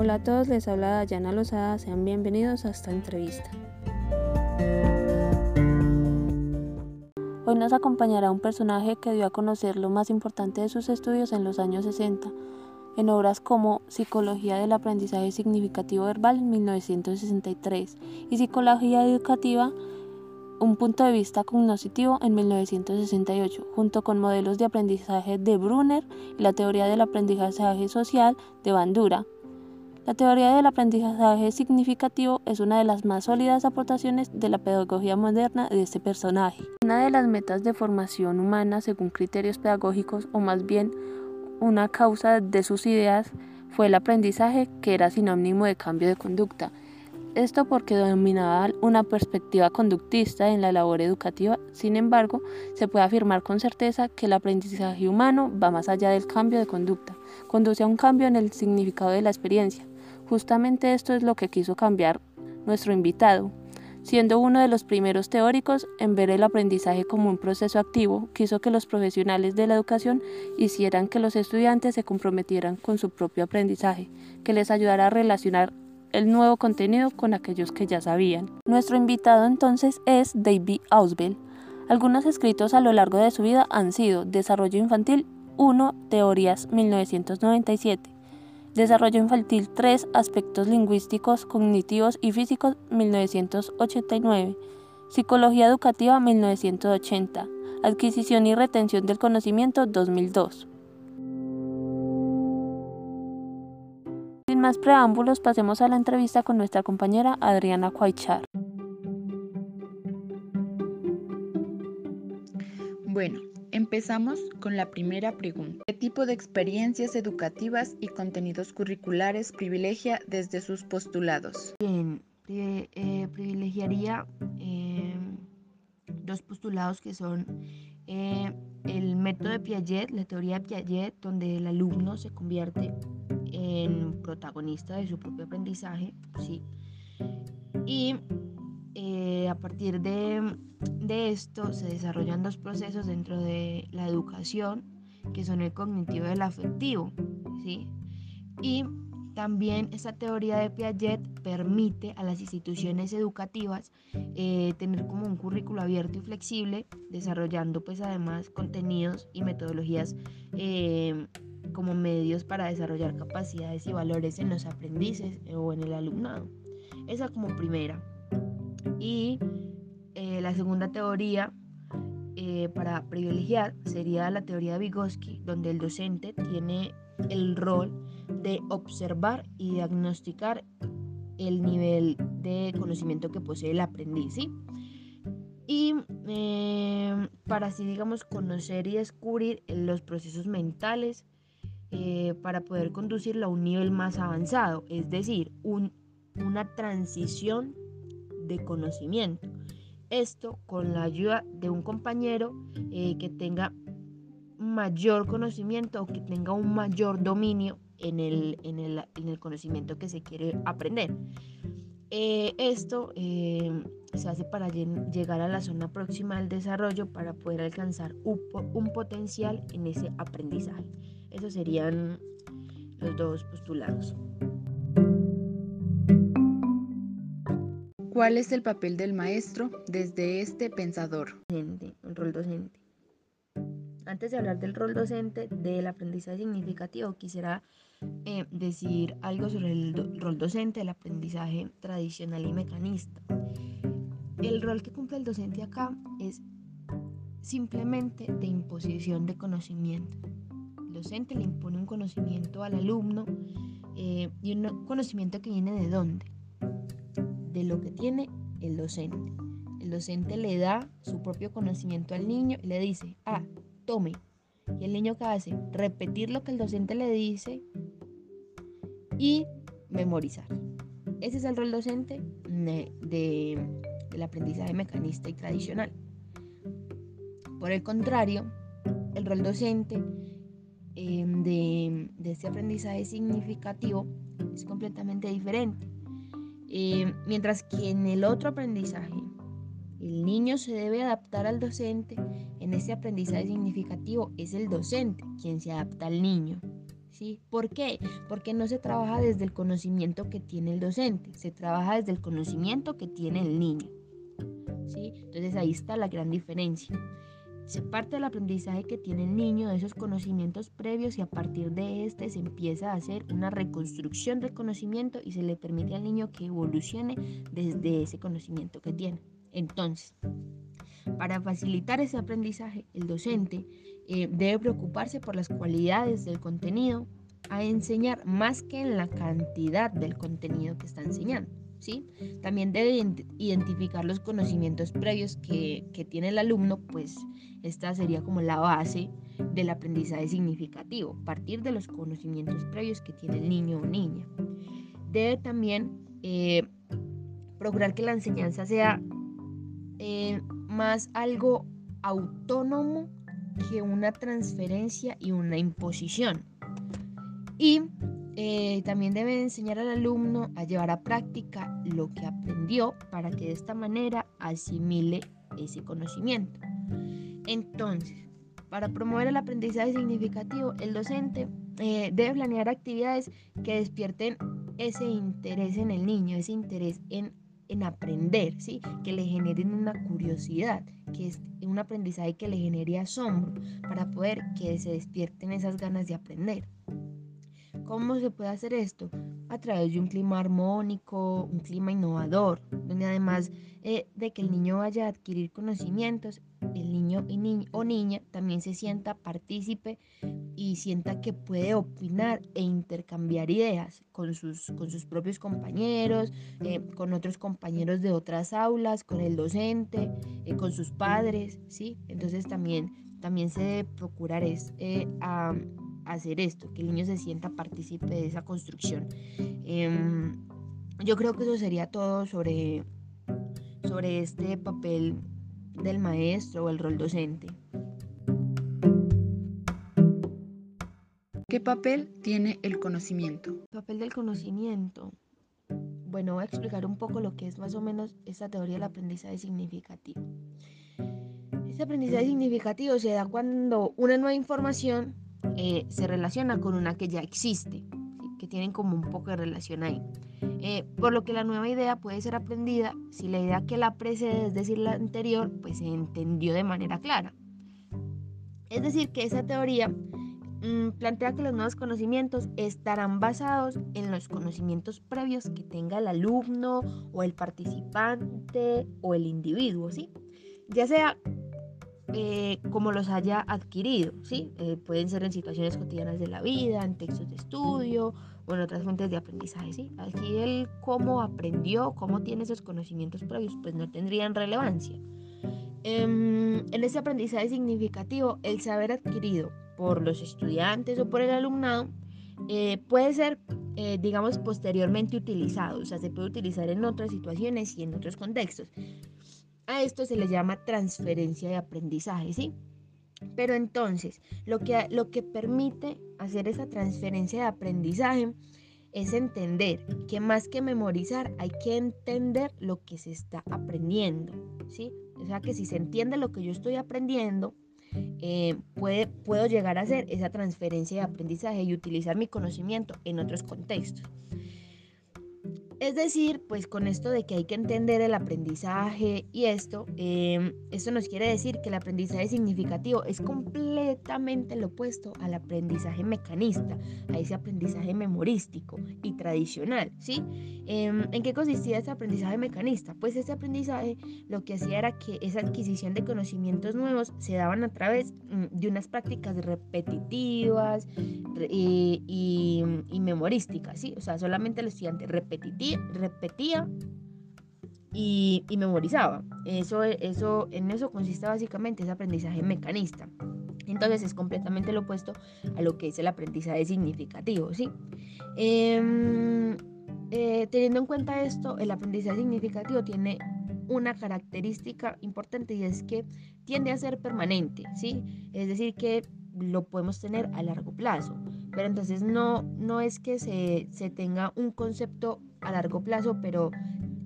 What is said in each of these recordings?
Hola a todos, les habla Dayana Lozada, sean bienvenidos a esta entrevista. Hoy nos acompañará un personaje que dio a conocer lo más importante de sus estudios en los años 60, en obras como Psicología del Aprendizaje Significativo Verbal en 1963 y Psicología Educativa, un punto de vista cognoscitivo en 1968, junto con modelos de aprendizaje de Brunner y la teoría del aprendizaje social de Bandura. La teoría del aprendizaje significativo es una de las más sólidas aportaciones de la pedagogía moderna de este personaje. Una de las metas de formación humana según criterios pedagógicos, o más bien una causa de sus ideas, fue el aprendizaje que era sinónimo de cambio de conducta. Esto porque dominaba una perspectiva conductista en la labor educativa, sin embargo, se puede afirmar con certeza que el aprendizaje humano va más allá del cambio de conducta, conduce a un cambio en el significado de la experiencia. Justamente esto es lo que quiso cambiar nuestro invitado. Siendo uno de los primeros teóricos en ver el aprendizaje como un proceso activo, quiso que los profesionales de la educación hicieran que los estudiantes se comprometieran con su propio aprendizaje, que les ayudara a relacionar el nuevo contenido con aquellos que ya sabían. Nuestro invitado entonces es David Ausbel. Algunos escritos a lo largo de su vida han sido Desarrollo Infantil 1, Teorías 1997, Desarrollo infantil 3, aspectos lingüísticos, cognitivos y físicos 1989. Psicología educativa 1980. Adquisición y retención del conocimiento 2002. Sin más preámbulos, pasemos a la entrevista con nuestra compañera Adriana Cuaychar. Empezamos con la primera pregunta. ¿Qué tipo de experiencias educativas y contenidos curriculares privilegia desde sus postulados? Bien, eh, privilegiaría em, dos postulados que son eh, el método de Piaget, la teoría de Piaget, donde el alumno se convierte en protagonista de su propio aprendizaje, ¿sí? Y eh, a partir de, esto se desarrollan dos procesos dentro de la educación, que son el cognitivo y el afectivo. ¿sí? Y también esta teoría de Piaget permite a las instituciones educativas eh, tener como un currículo abierto y flexible, desarrollando pues además contenidos y metodologías eh, como medios para desarrollar capacidades y valores en los aprendices o en el alumnado. Esa como primera. Y eh, la segunda teoría eh, para privilegiar sería la teoría de Vygotsky, donde el docente tiene el rol de observar y diagnosticar el nivel de conocimiento que posee el aprendiz. Y eh, para así, digamos, conocer y descubrir los procesos mentales para poder conducirlo a un nivel más avanzado, es decir, una transición de conocimiento. Esto con la ayuda de un compañero eh, que tenga mayor conocimiento o que tenga un mayor dominio en el, en el, conocimiento que se quiere aprender. Eh, esto eh, se hace para llegar a la zona próxima del desarrollo para poder alcanzar un, un potencial en ese aprendizaje. Esos serían los dos postulados. ¿Cuál es el papel del maestro desde este pensador? El rol docente. Antes de hablar del rol docente del aprendizaje significativo, quisiera eh, decir algo sobre el rol docente del aprendizaje tradicional y mecanista. El rol que cumple el docente acá es simplemente de imposición de conocimiento. El docente le impone un conocimiento al alumno eh, y un conocimiento que viene de dónde? De lo que tiene el docente. El docente le da su propio conocimiento al niño y le dice, ah, tome. Y el niño qué hace? Repetir lo que el docente le dice y memorizar. Ese es el rol docente de, del aprendizaje mecanista y tradicional. Por el contrario, el rol docente em, de, de este aprendizaje significativo es completamente diferente. Eh, mientras que en el otro aprendizaje, el niño se debe adaptar al docente, en ese aprendizaje significativo es el docente quien se adapta al niño. ¿sí? ¿Por qué? Porque no se trabaja desde el conocimiento que tiene el docente, se trabaja desde el conocimiento que tiene el niño, ¿sí? Entonces ahí está la gran diferencia. Se parte del aprendizaje que tiene el niño de esos conocimientos previos y a partir de este se empieza a hacer una reconstrucción del conocimiento y se le permite al niño que evolucione desde ese conocimiento que tiene. Entonces, para facilitar ese aprendizaje, el docente eh, debe preocuparse por las cualidades del contenido a enseñar más que en la cantidad del contenido que está enseñando. ¿Sí? También debe identificar los conocimientos previos que, que tiene el alumno, pues esta sería como la base del aprendizaje significativo, partir de los conocimientos previos que tiene el niño o niña. Debe también eh, procurar que la enseñanza sea eh, más algo autónomo que una transferencia y una imposición. Y eh, también debe enseñar al alumno a llevar a práctica lo que aprendió para que de esta manera asimile ese conocimiento. Entonces, para promover el aprendizaje significativo, el docente eh, debe planear actividades que despierten ese interés en el niño, ese interés en, en aprender, ¿sí? que le generen una curiosidad, que es un aprendizaje que le genere asombro, para poder que se despierten esas ganas de aprender. ¿Cómo se puede hacer esto? A través de un clima armónico, un clima innovador, donde además eh, de que el niño vaya a adquirir conocimientos, el niño o niña también se sienta partícipe y sienta que puede opinar e intercambiar ideas con sus, con sus propios compañeros, eh, con otros compañeros de otras aulas, con el docente, eh, con sus padres, ¿sí? Entonces también, también se debe procurar es, hacer esto, que el niño se sienta partícipe de esa construcción. Em, yo creo que eso sería todo sobre, sobre este papel del maestro o el rol docente. ¿Qué papel tiene el conocimiento? El papel del conocimiento. Bueno, voy a explicar un poco lo que es más o menos esta teoría del aprendizaje significativo. Este aprendizaje significativo se da cuando una nueva información eh, se relaciona con una que ya existe, que tienen como un poco de relación ahí. Eh, por lo que la nueva idea puede ser aprendida si la idea que la precede, es decir, la anterior, pues se entendió de manera clara. Es decir, que esa teoría mm, plantea que los nuevos conocimientos estarán basados en los conocimientos previos que tenga el alumno o el participante o el individuo, ¿sí? Ya sea eh, como los haya adquirido, ¿sí? Eh, pueden ser en situaciones cotidianas de la vida, en textos de estudio o en otras fuentes de aprendizaje, ¿sí? Aquí el cómo aprendió, cómo tiene esos conocimientos previos, pues no tendrían relevancia. Em, en ese aprendizaje significativo, el saber adquirido por los estudiantes o por el alumnado eh, puede ser, digamos, posteriormente utilizado, o sea, se puede utilizar en otras situaciones y en otros contextos. A esto se le llama transferencia de aprendizaje, ¿sí? Pero entonces, lo que, lo que permite hacer esa transferencia de aprendizaje es entender que más que memorizar hay que entender lo que se está aprendiendo, ¿sí? O sea que si se entiende lo que yo estoy aprendiendo, eh, puedo llegar a hacer esa transferencia de aprendizaje y utilizar mi conocimiento en otros contextos. Es decir, pues con esto de que hay que entender el aprendizaje y esto, eh, esto nos quiere decir que el aprendizaje significativo es completamente lo opuesto al aprendizaje mecanista, a ese aprendizaje memorístico y tradicional, ¿sí? Em, ¿En qué consistía ese aprendizaje mecanista? Pues ese aprendizaje lo que hacía era que esa adquisición de conocimientos nuevos se daban a través mm, de unas prácticas repetitivas y, y memorísticas, ¿sí? O sea, solamente el estudiante repetitivo repetía, y, memorizaba. Eso, eso, en eso consiste básicamente ese aprendizaje mecanista. Entonces es completamente lo opuesto a lo que es el aprendizaje significativo, ¿sí? Em, eh, teniendo en cuenta esto, el aprendizaje significativo tiene una característica importante y es que tiende a ser permanente, ¿sí? Es decir, que lo podemos tener a largo plazo. Pero entonces no, no es que se, se tenga un concepto a largo plazo, pero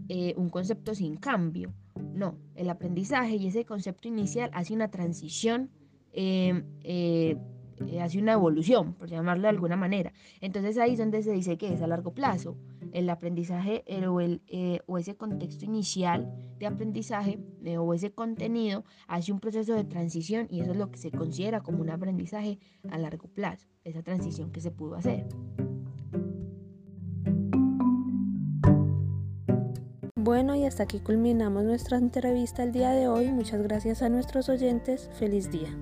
eh, un concepto sin cambio. No, el aprendizaje y ese concepto inicial hace una transición em, eh, eh, hace una evolución, por llamarlo de alguna manera. Entonces ahí es donde se dice que es a largo plazo. El aprendizaje o, o ese contexto inicial de aprendizaje o ese contenido hace un proceso de transición y eso es lo que se considera como un aprendizaje a largo plazo, esa transición que se pudo hacer. Bueno, y hasta aquí culminamos nuestra entrevista el día de hoy. Muchas gracias a nuestros oyentes. Feliz día.